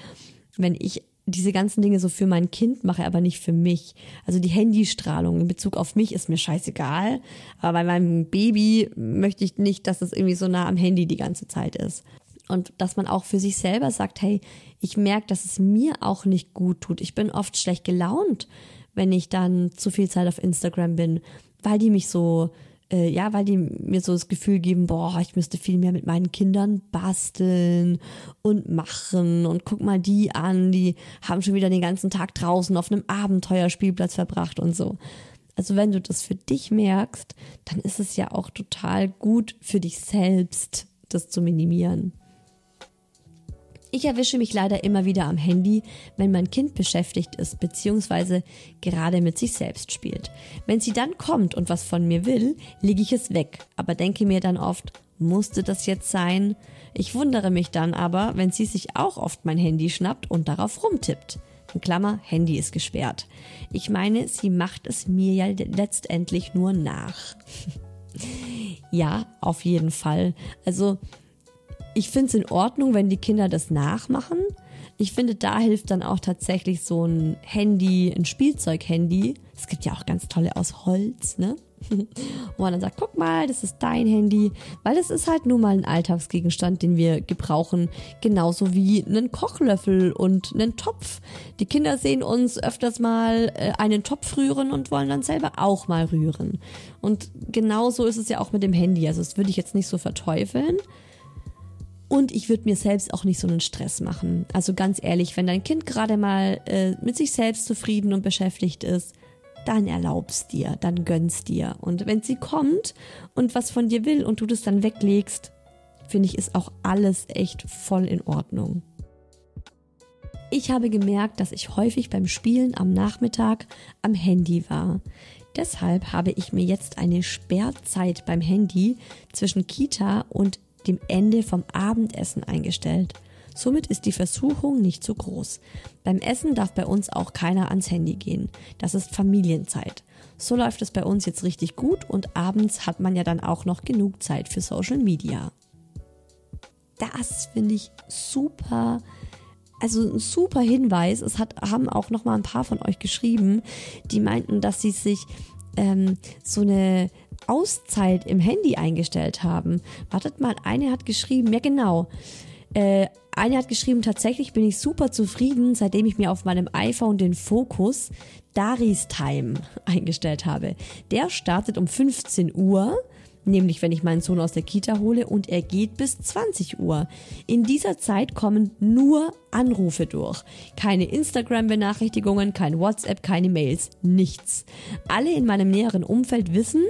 Wenn ich diese ganzen Dinge so für mein Kind mache, aber nicht für mich. Also die Handystrahlung in Bezug auf mich ist mir scheißegal, aber bei meinem Baby möchte ich nicht, dass es irgendwie so nah am Handy die ganze Zeit ist. Und dass man auch für sich selber sagt, hey, ich merke, dass es mir auch nicht gut tut. Ich bin oft schlecht gelaunt wenn ich dann zu viel Zeit auf Instagram bin, weil die mich so, äh, ja, weil die mir so das Gefühl geben, boah, ich müsste viel mehr mit meinen Kindern basteln und machen und guck mal die an, die haben schon wieder den ganzen Tag draußen auf einem Abenteuerspielplatz verbracht und so. Also wenn du das für dich merkst, dann ist es ja auch total gut für dich selbst, das zu minimieren. Ich erwische mich leider immer wieder am Handy, wenn mein Kind beschäftigt ist bzw. gerade mit sich selbst spielt. Wenn sie dann kommt und was von mir will, lege ich es weg, aber denke mir dann oft, musste das jetzt sein? Ich wundere mich dann aber, wenn sie sich auch oft mein Handy schnappt und darauf rumtippt. In Klammer, Handy ist gesperrt. Ich meine, sie macht es mir ja letztendlich nur nach. ja, auf jeden Fall. Also, ich finde es in Ordnung, wenn die Kinder das nachmachen. Ich finde, da hilft dann auch tatsächlich so ein Handy, ein Spielzeug-Handy. Es gibt ja auch ganz tolle aus Holz, ne? Wo man dann sagt, guck mal, das ist dein Handy, weil das ist halt nur mal ein Alltagsgegenstand, den wir gebrauchen, genauso wie einen Kochlöffel und einen Topf. Die Kinder sehen uns öfters mal äh, einen Topf rühren und wollen dann selber auch mal rühren. Und genauso ist es ja auch mit dem Handy. Also das würde ich jetzt nicht so verteufeln. Und ich würde mir selbst auch nicht so einen Stress machen. Also ganz ehrlich, wenn dein Kind gerade mal äh, mit sich selbst zufrieden und beschäftigt ist, dann erlaubst dir, dann gönnst dir. Und wenn sie kommt und was von dir will und du das dann weglegst, finde ich, ist auch alles echt voll in Ordnung. Ich habe gemerkt, dass ich häufig beim Spielen am Nachmittag am Handy war. Deshalb habe ich mir jetzt eine Sperrzeit beim Handy zwischen Kita und dem Ende vom Abendessen eingestellt. Somit ist die Versuchung nicht so groß. Beim Essen darf bei uns auch keiner ans Handy gehen. Das ist Familienzeit. So läuft es bei uns jetzt richtig gut und abends hat man ja dann auch noch genug Zeit für Social Media. Das finde ich super also ein super Hinweis. Es hat, haben auch noch mal ein paar von euch geschrieben, die meinten, dass sie sich ähm, so eine Auszeit im Handy eingestellt haben. Wartet mal, eine hat geschrieben, ja genau. Äh, eine hat geschrieben, tatsächlich bin ich super zufrieden, seitdem ich mir auf meinem iPhone den Fokus Daris Time eingestellt habe. Der startet um 15 Uhr, nämlich wenn ich meinen Sohn aus der Kita hole und er geht bis 20 Uhr. In dieser Zeit kommen nur Anrufe durch. Keine Instagram-Benachrichtigungen, kein WhatsApp, keine Mails, nichts. Alle in meinem näheren Umfeld wissen,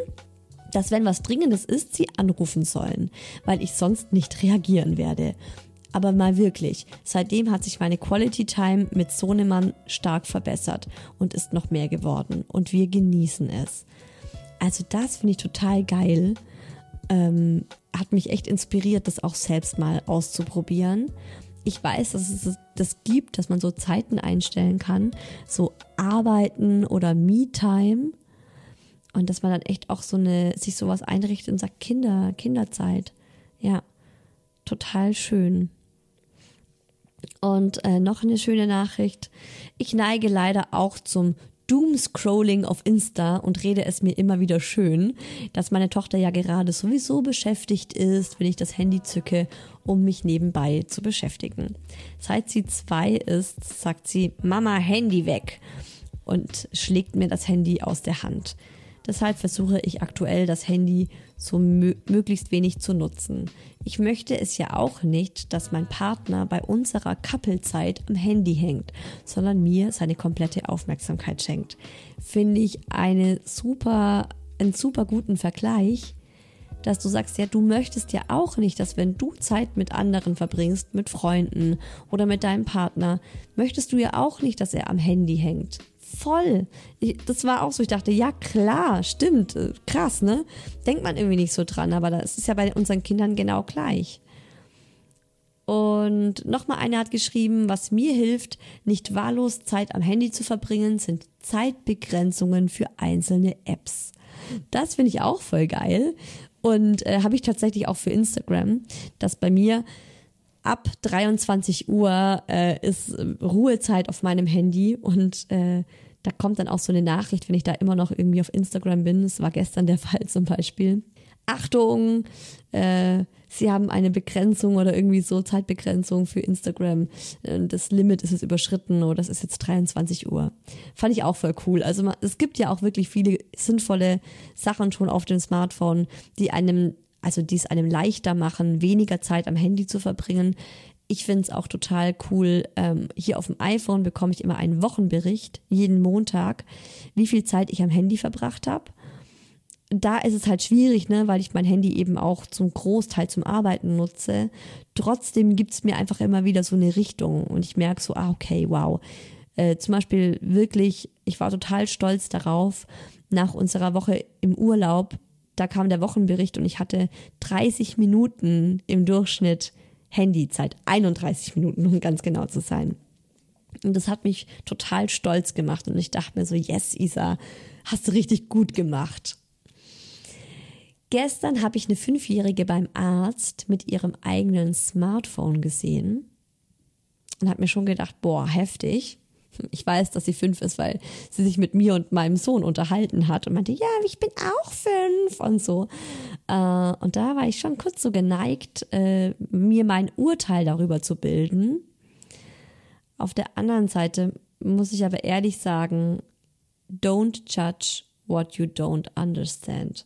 dass wenn was Dringendes ist, sie anrufen sollen, weil ich sonst nicht reagieren werde. Aber mal wirklich, seitdem hat sich meine Quality Time mit Sohnemann stark verbessert und ist noch mehr geworden und wir genießen es. Also das finde ich total geil. Ähm, hat mich echt inspiriert, das auch selbst mal auszuprobieren. Ich weiß, dass es das gibt, dass man so Zeiten einstellen kann, so Arbeiten oder Me-Time und dass man dann echt auch so eine, sich sowas einrichtet und sagt, Kinder, Kinderzeit. Ja, total schön. Und äh, noch eine schöne Nachricht. Ich neige leider auch zum Doomscrolling auf Insta und rede es mir immer wieder schön, dass meine Tochter ja gerade sowieso beschäftigt ist, wenn ich das Handy zücke, um mich nebenbei zu beschäftigen. Seit sie zwei ist, sagt sie, Mama, Handy weg und schlägt mir das Handy aus der Hand. Deshalb versuche ich aktuell das Handy so mö möglichst wenig zu nutzen. Ich möchte es ja auch nicht, dass mein Partner bei unserer Couplezeit am Handy hängt, sondern mir seine komplette Aufmerksamkeit schenkt. Finde ich eine super, einen super guten Vergleich, dass du sagst, ja, du möchtest ja auch nicht, dass wenn du Zeit mit anderen verbringst, mit Freunden oder mit deinem Partner, möchtest du ja auch nicht, dass er am Handy hängt voll. Ich, das war auch so, ich dachte, ja klar, stimmt, äh, krass, ne? Denkt man irgendwie nicht so dran, aber das ist ja bei unseren Kindern genau gleich. Und nochmal einer hat geschrieben, was mir hilft, nicht wahllos Zeit am Handy zu verbringen, sind Zeitbegrenzungen für einzelne Apps. Das finde ich auch voll geil. Und äh, habe ich tatsächlich auch für Instagram, dass bei mir ab 23 Uhr äh, ist äh, Ruhezeit auf meinem Handy und äh, da kommt dann auch so eine Nachricht, wenn ich da immer noch irgendwie auf Instagram bin. Das war gestern der Fall zum Beispiel. Achtung, äh, Sie haben eine Begrenzung oder irgendwie so Zeitbegrenzung für Instagram. Das Limit ist jetzt überschritten oder das ist jetzt 23 Uhr. Fand ich auch voll cool. Also man, es gibt ja auch wirklich viele sinnvolle Sachen schon auf dem Smartphone, die einem also die es einem leichter machen, weniger Zeit am Handy zu verbringen. Ich finde es auch total cool. Ähm, hier auf dem iPhone bekomme ich immer einen Wochenbericht, jeden Montag, wie viel Zeit ich am Handy verbracht habe. Da ist es halt schwierig, ne, weil ich mein Handy eben auch zum Großteil zum Arbeiten nutze. Trotzdem gibt es mir einfach immer wieder so eine Richtung und ich merke so, ah, okay, wow. Äh, zum Beispiel wirklich, ich war total stolz darauf, nach unserer Woche im Urlaub da kam der Wochenbericht und ich hatte 30 Minuten im Durchschnitt Handyzeit. 31 Minuten, um ganz genau zu sein. Und das hat mich total stolz gemacht und ich dachte mir so, yes, Isa, hast du richtig gut gemacht. Gestern habe ich eine Fünfjährige beim Arzt mit ihrem eigenen Smartphone gesehen und habe mir schon gedacht, boah, heftig. Ich weiß, dass sie fünf ist, weil sie sich mit mir und meinem Sohn unterhalten hat und meinte, ja, ich bin auch fünf und so. Äh, und da war ich schon kurz so geneigt, äh, mir mein Urteil darüber zu bilden. Auf der anderen Seite muss ich aber ehrlich sagen, don't judge what you don't understand.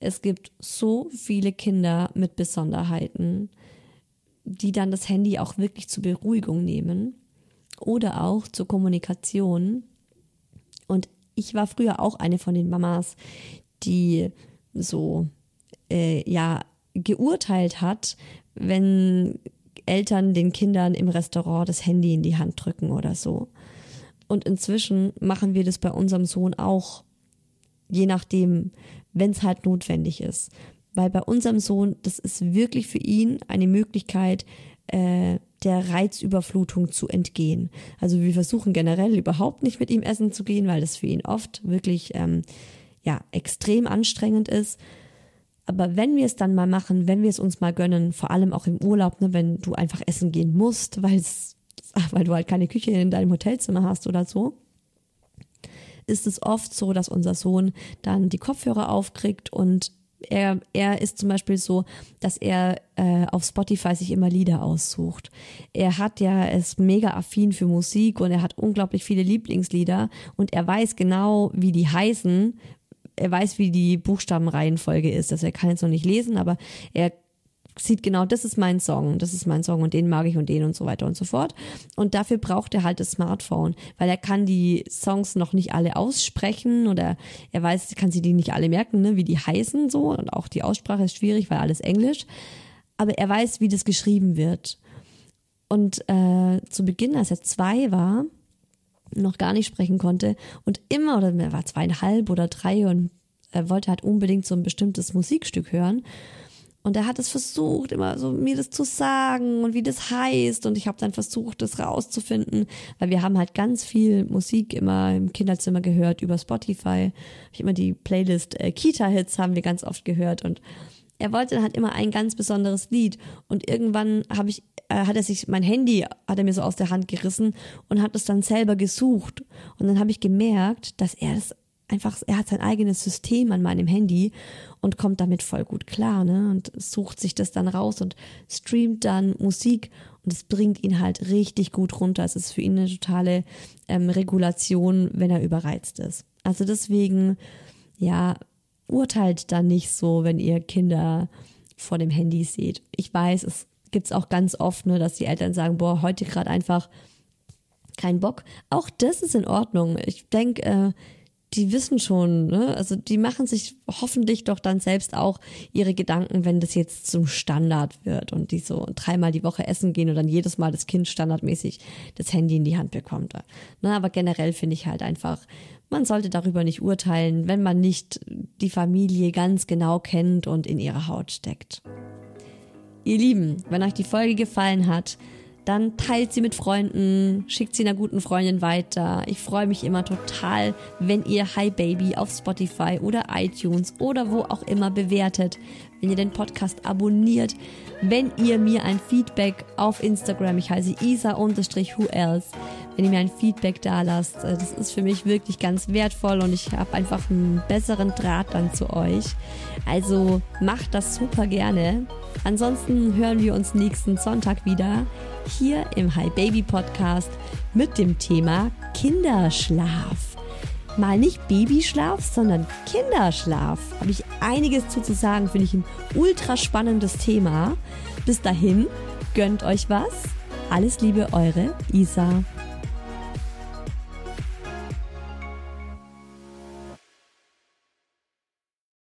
Es gibt so viele Kinder mit Besonderheiten, die dann das Handy auch wirklich zur Beruhigung nehmen oder auch zur Kommunikation. Und ich war früher auch eine von den Mamas, die so äh, ja geurteilt hat, wenn Eltern den Kindern im Restaurant das Handy in die Hand drücken oder so. Und inzwischen machen wir das bei unserem Sohn auch, je nachdem, wenn es halt notwendig ist. Weil bei unserem Sohn, das ist wirklich für ihn eine Möglichkeit, äh, der Reizüberflutung zu entgehen. Also wir versuchen generell überhaupt nicht mit ihm essen zu gehen, weil das für ihn oft wirklich ähm, ja extrem anstrengend ist. Aber wenn wir es dann mal machen, wenn wir es uns mal gönnen, vor allem auch im Urlaub, ne, wenn du einfach essen gehen musst, weil es, weil du halt keine Küche in deinem Hotelzimmer hast oder so, ist es oft so, dass unser Sohn dann die Kopfhörer aufkriegt und er, er ist zum Beispiel so, dass er äh, auf Spotify sich immer Lieder aussucht. Er hat ja, er ist mega affin für Musik und er hat unglaublich viele Lieblingslieder und er weiß genau, wie die heißen. Er weiß, wie die Buchstabenreihenfolge ist. Also er kann jetzt noch nicht lesen, aber er sieht genau, das ist mein Song, das ist mein Song und den mag ich und den und so weiter und so fort. Und dafür braucht er halt das Smartphone, weil er kann die Songs noch nicht alle aussprechen oder er weiß, kann sie die nicht alle merken, ne, wie die heißen so und auch die Aussprache ist schwierig, weil alles Englisch. Aber er weiß, wie das geschrieben wird. Und äh, zu Beginn, als er zwei war, noch gar nicht sprechen konnte und immer, oder er war zweieinhalb oder drei und er wollte halt unbedingt so ein bestimmtes Musikstück hören. Und er hat es versucht, immer so mir das zu sagen und wie das heißt. Und ich habe dann versucht, das rauszufinden, weil wir haben halt ganz viel Musik immer im Kinderzimmer gehört über Spotify. Ich immer die Playlist äh, Kita-Hits haben wir ganz oft gehört. Und er wollte dann halt immer ein ganz besonderes Lied. Und irgendwann habe ich, äh, hat er sich, mein Handy hat er mir so aus der Hand gerissen und hat es dann selber gesucht. Und dann habe ich gemerkt, dass er das einfach, er hat sein eigenes System an meinem Handy und kommt damit voll gut klar, ne? Und sucht sich das dann raus und streamt dann Musik und es bringt ihn halt richtig gut runter. Es ist für ihn eine totale ähm, Regulation, wenn er überreizt ist. Also deswegen, ja, urteilt dann nicht so, wenn ihr Kinder vor dem Handy seht. Ich weiß, es gibt es auch ganz oft, ne, dass die Eltern sagen, boah, heute gerade einfach kein Bock. Auch das ist in Ordnung. Ich denke, äh, die wissen schon, ne? Also die machen sich hoffentlich doch dann selbst auch ihre Gedanken, wenn das jetzt zum Standard wird und die so dreimal die Woche essen gehen und dann jedes Mal das Kind standardmäßig das Handy in die Hand bekommt. Ne? Aber generell finde ich halt einfach, man sollte darüber nicht urteilen, wenn man nicht die Familie ganz genau kennt und in ihrer Haut steckt. Ihr Lieben, wenn euch die Folge gefallen hat, dann teilt sie mit Freunden, schickt sie einer guten Freundin weiter. Ich freue mich immer total, wenn ihr Hi Baby auf Spotify oder iTunes oder wo auch immer bewertet, wenn ihr den Podcast abonniert, wenn ihr mir ein Feedback auf Instagram, ich heiße isa-who else, wenn ihr mir ein Feedback da lasst. Äh, das ist für mich wirklich ganz wertvoll und ich habe einfach einen besseren Draht dann zu euch. Also macht das super gerne. Ansonsten hören wir uns nächsten Sonntag wieder hier im Hi Baby Podcast mit dem Thema Kinderschlaf. Mal nicht Babyschlaf, sondern Kinderschlaf. Habe ich einiges zu, zu sagen, finde ich ein ultra spannendes Thema. Bis dahin, gönnt euch was. Alles Liebe, eure Isa.